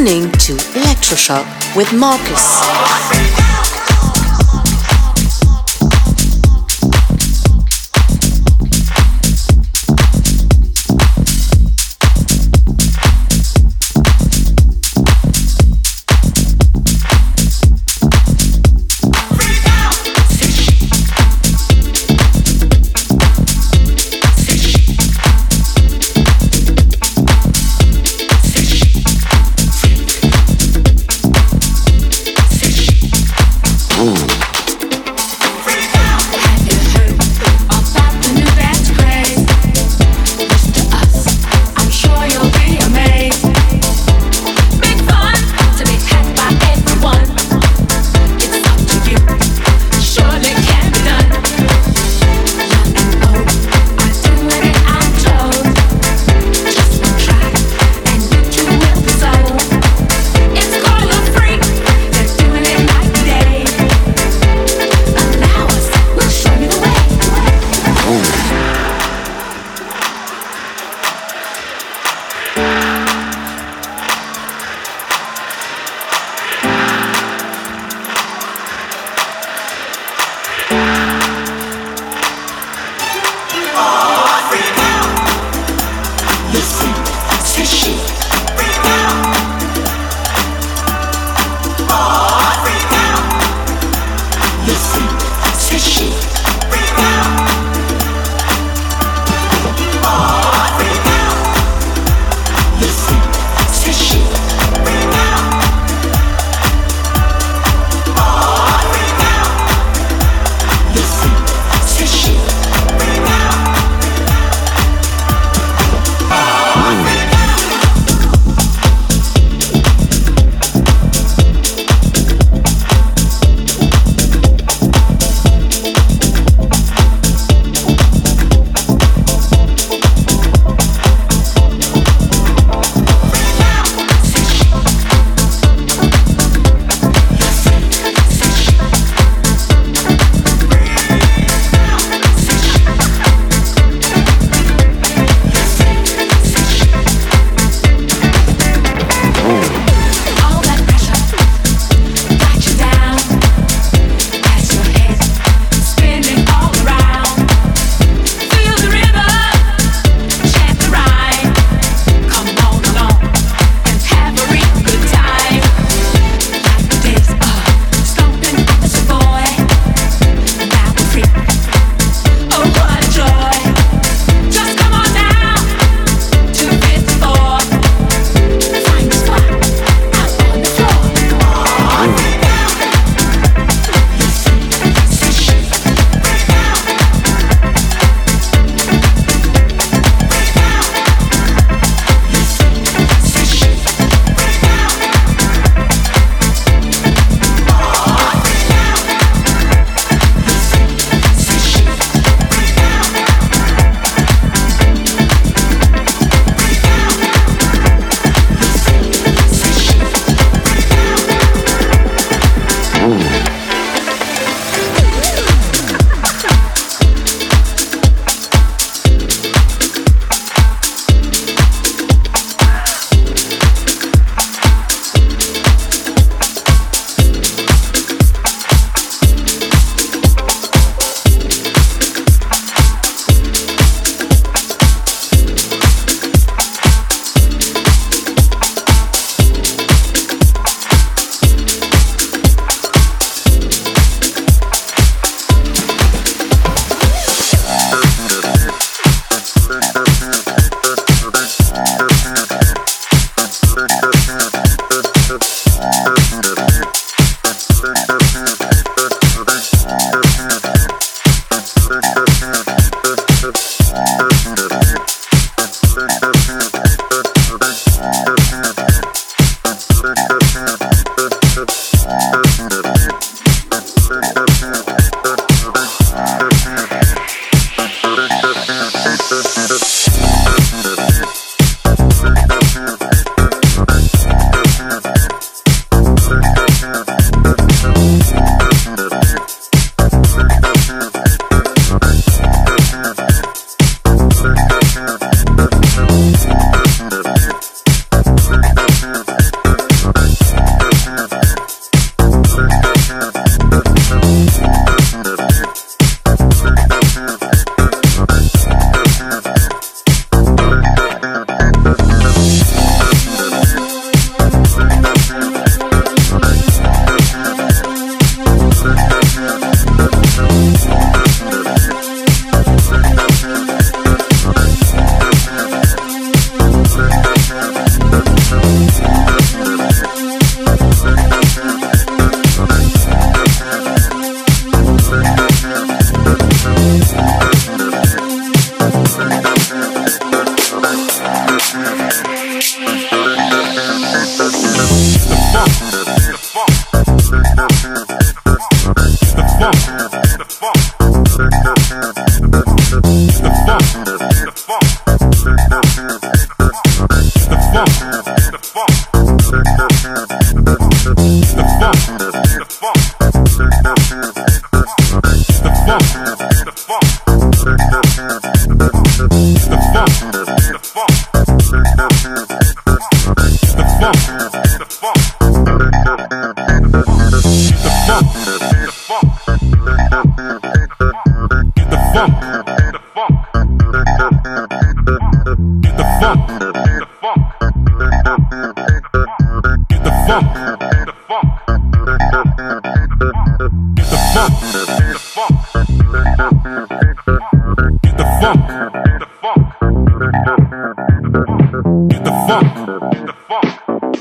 Listening to Electroshock with Marcus.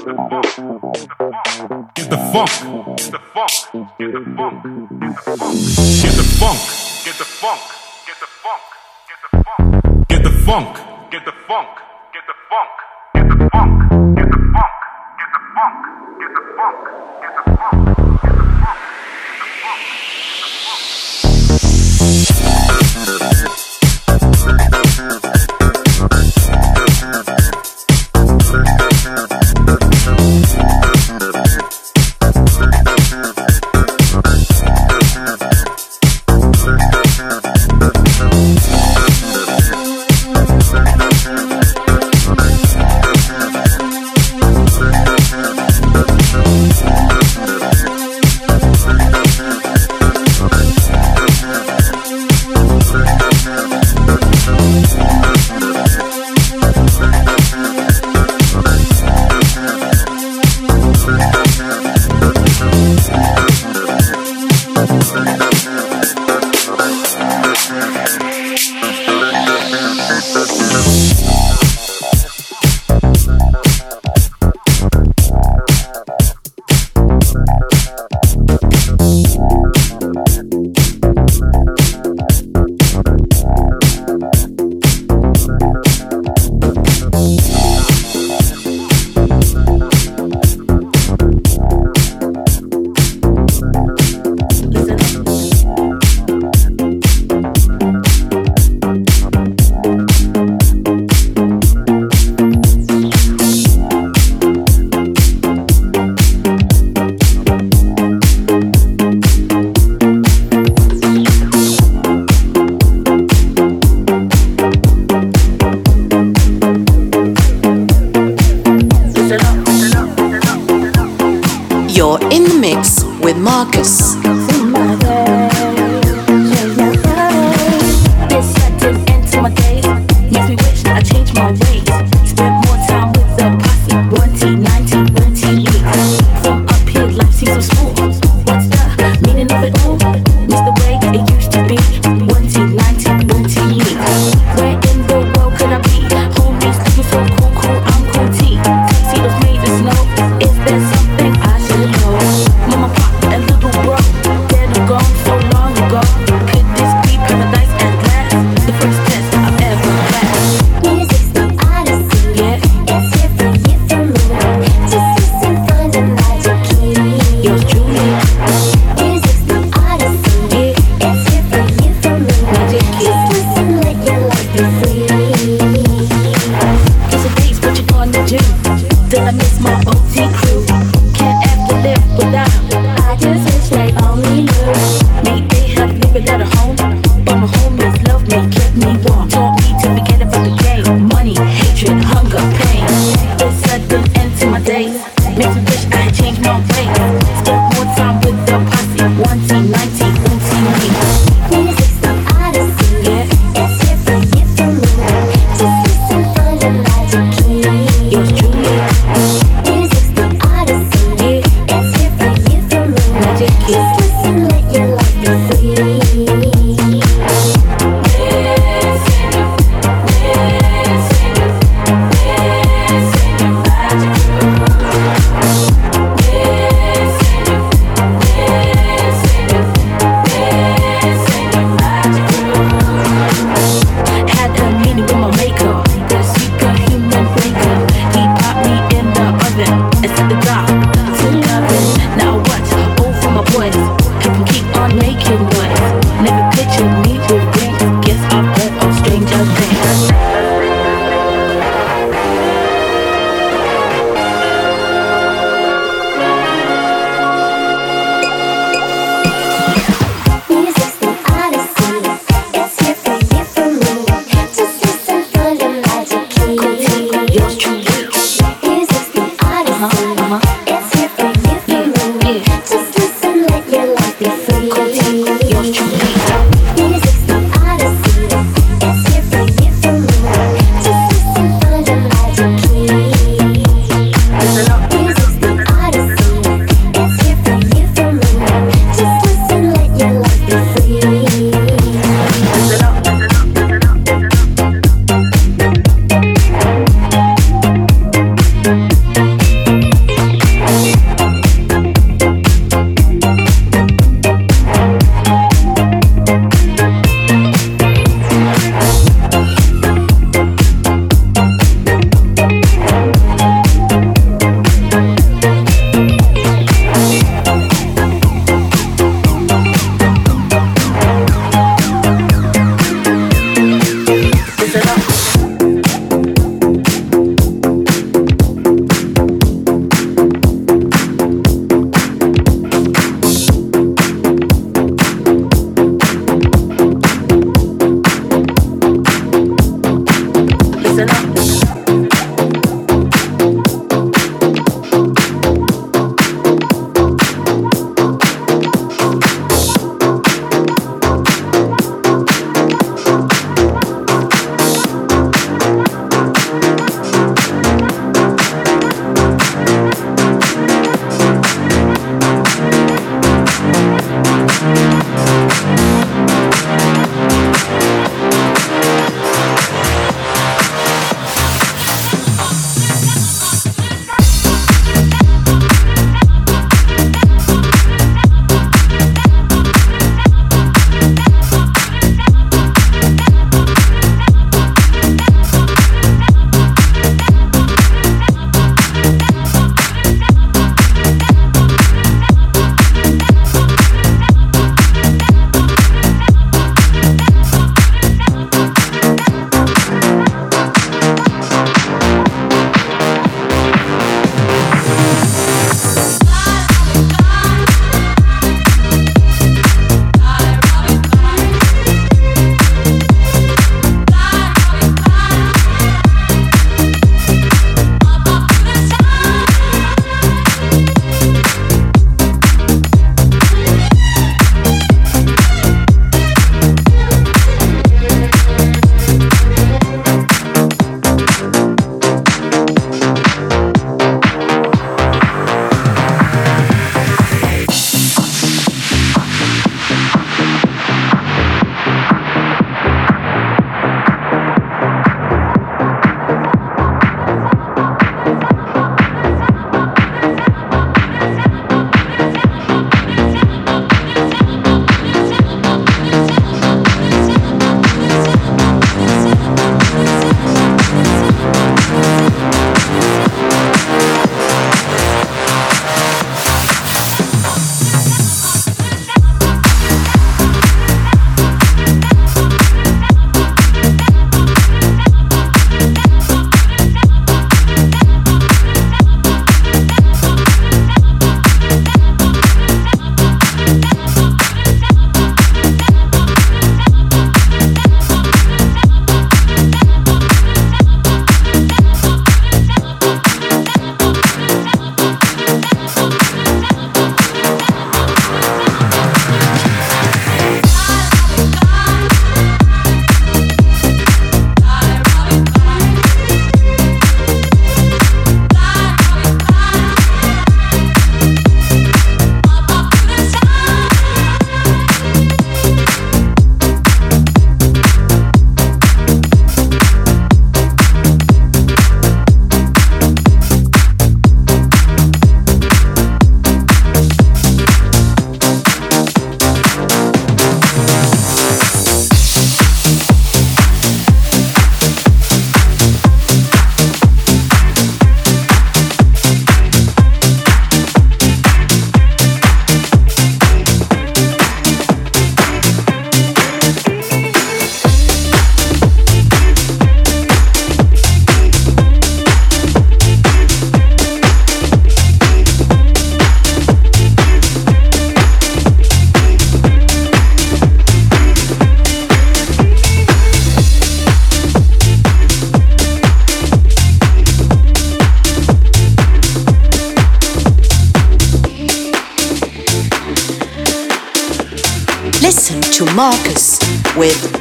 Get the funk. Get the funk. Get the funk. Get the funk. Get the funk. Get the funk. Get the funk. Get the funk. Get the funk. Get the funk. Get the funk. Get the funk. Get the funk. Get the funk. Get the funk.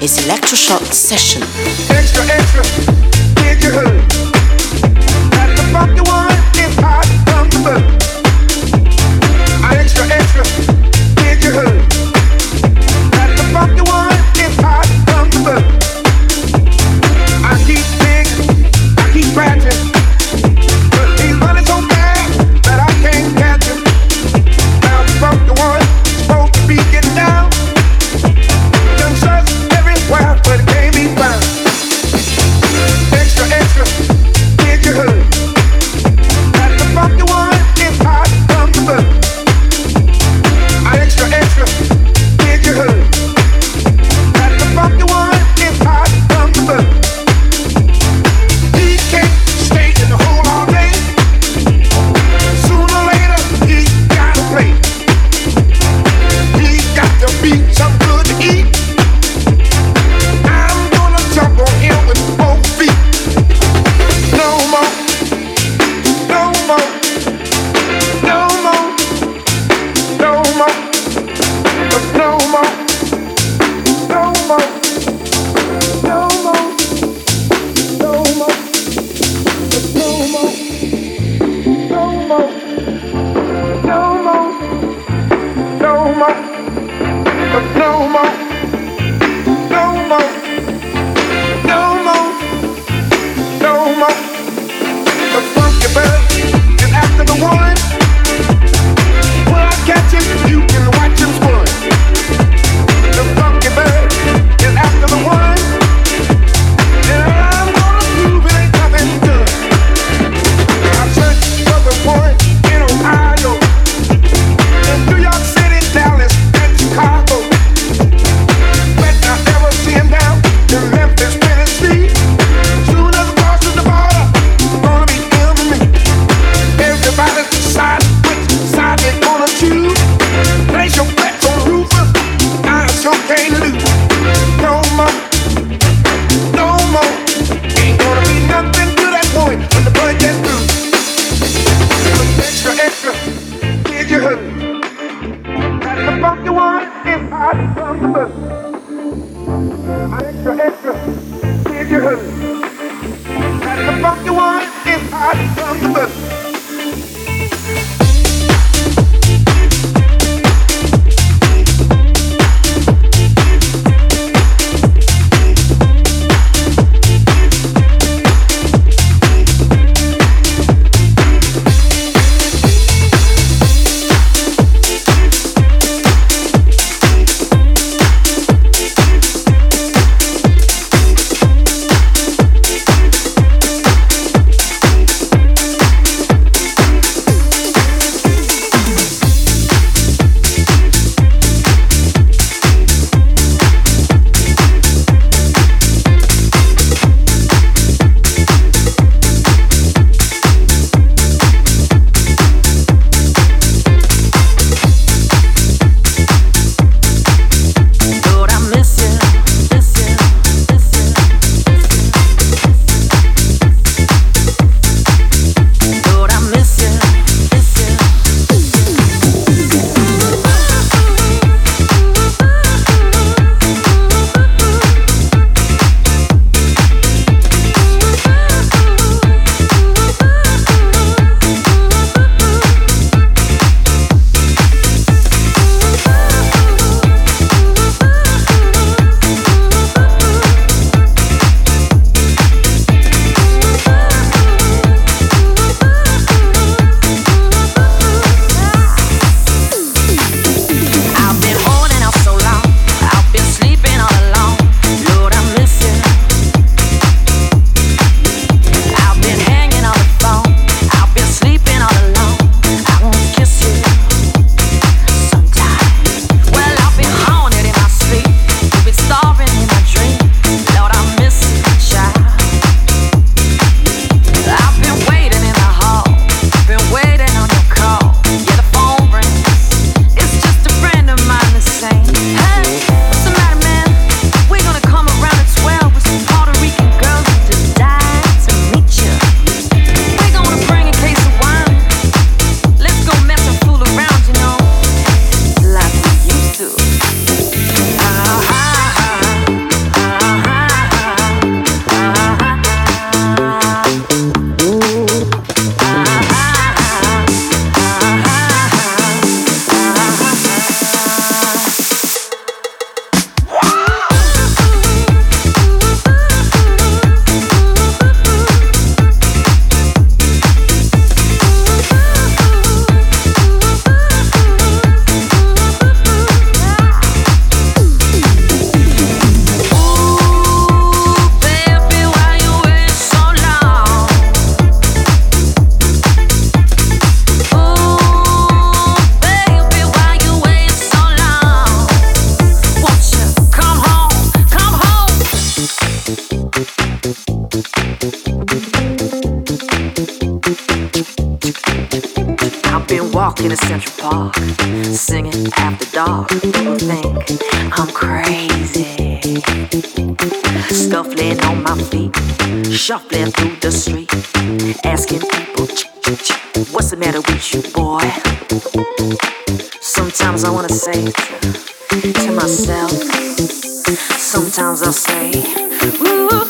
His electroshock session. Extra, extra, What's the matter with you, boy? Sometimes I wanna say to myself, sometimes I'll say, Ooh.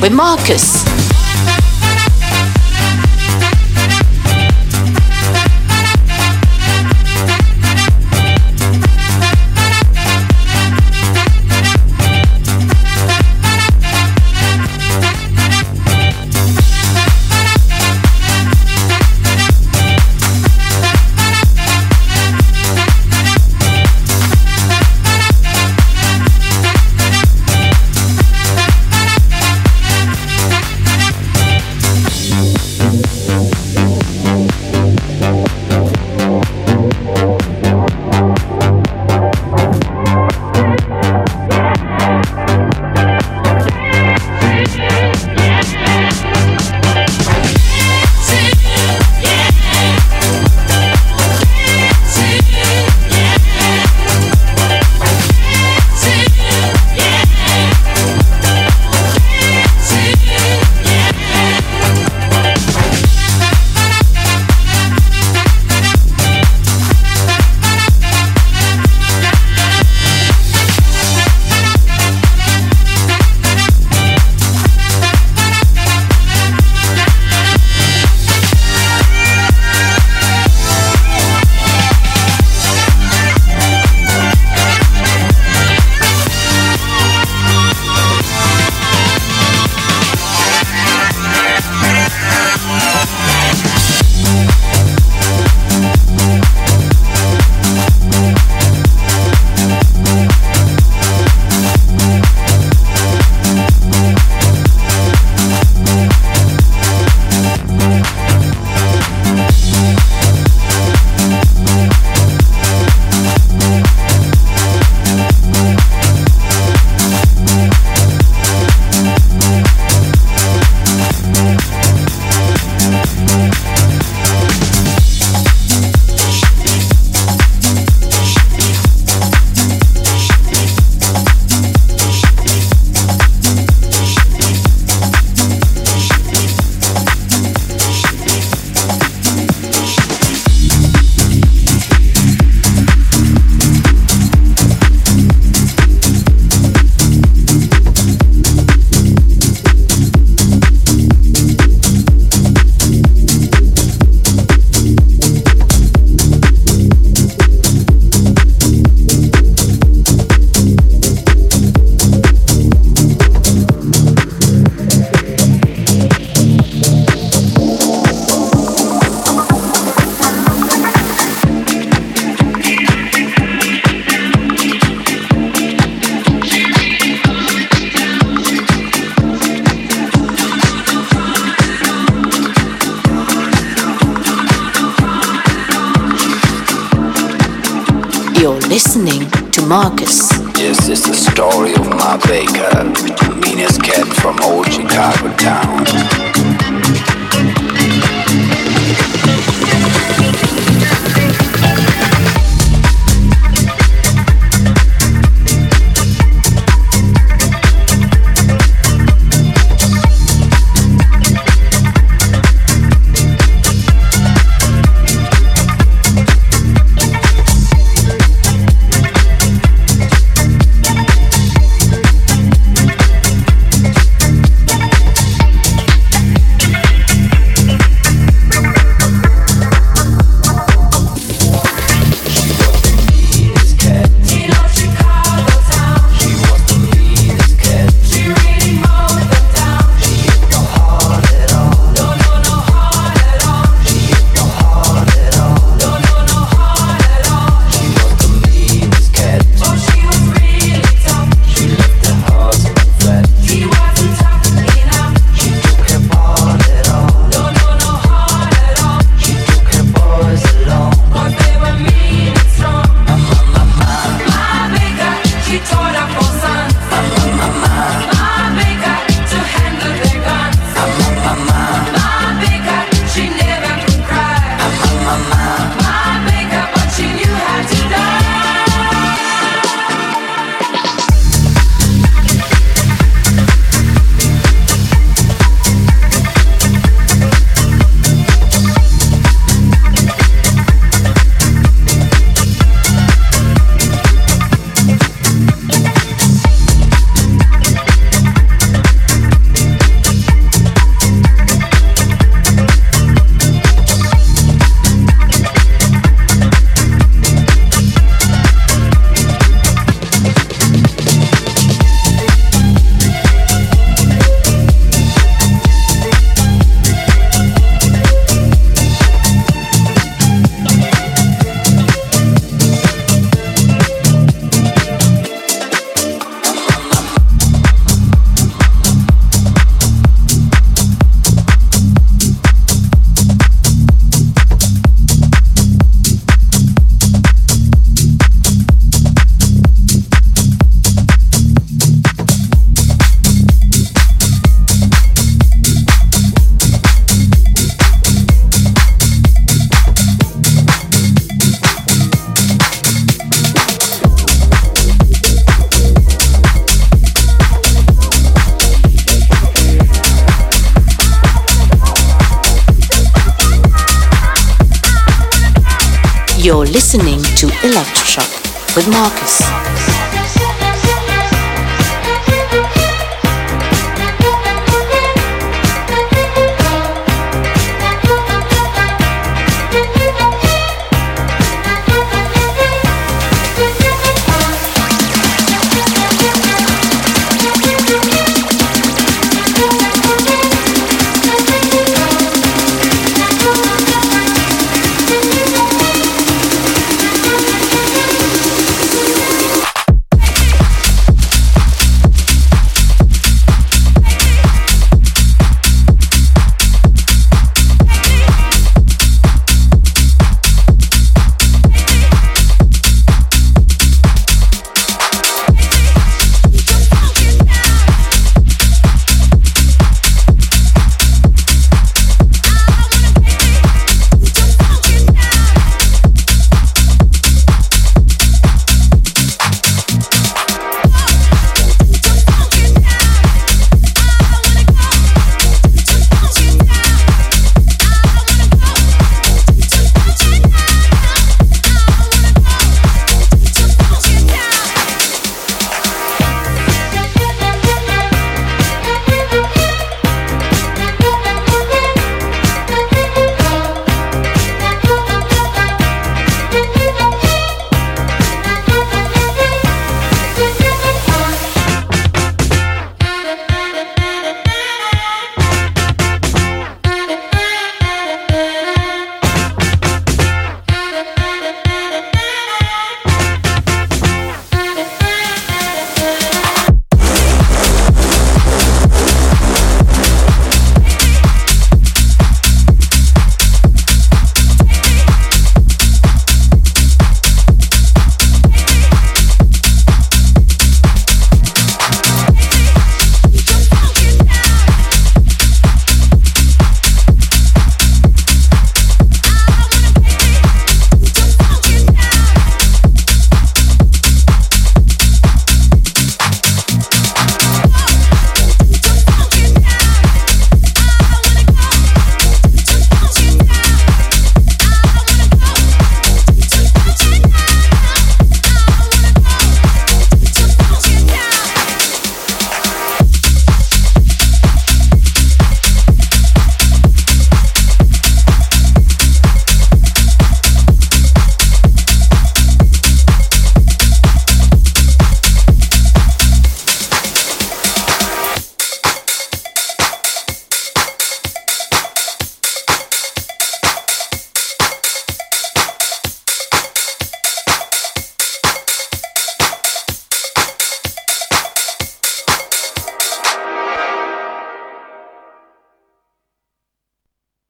With Marcus. Listening to Electroshock with Marcus.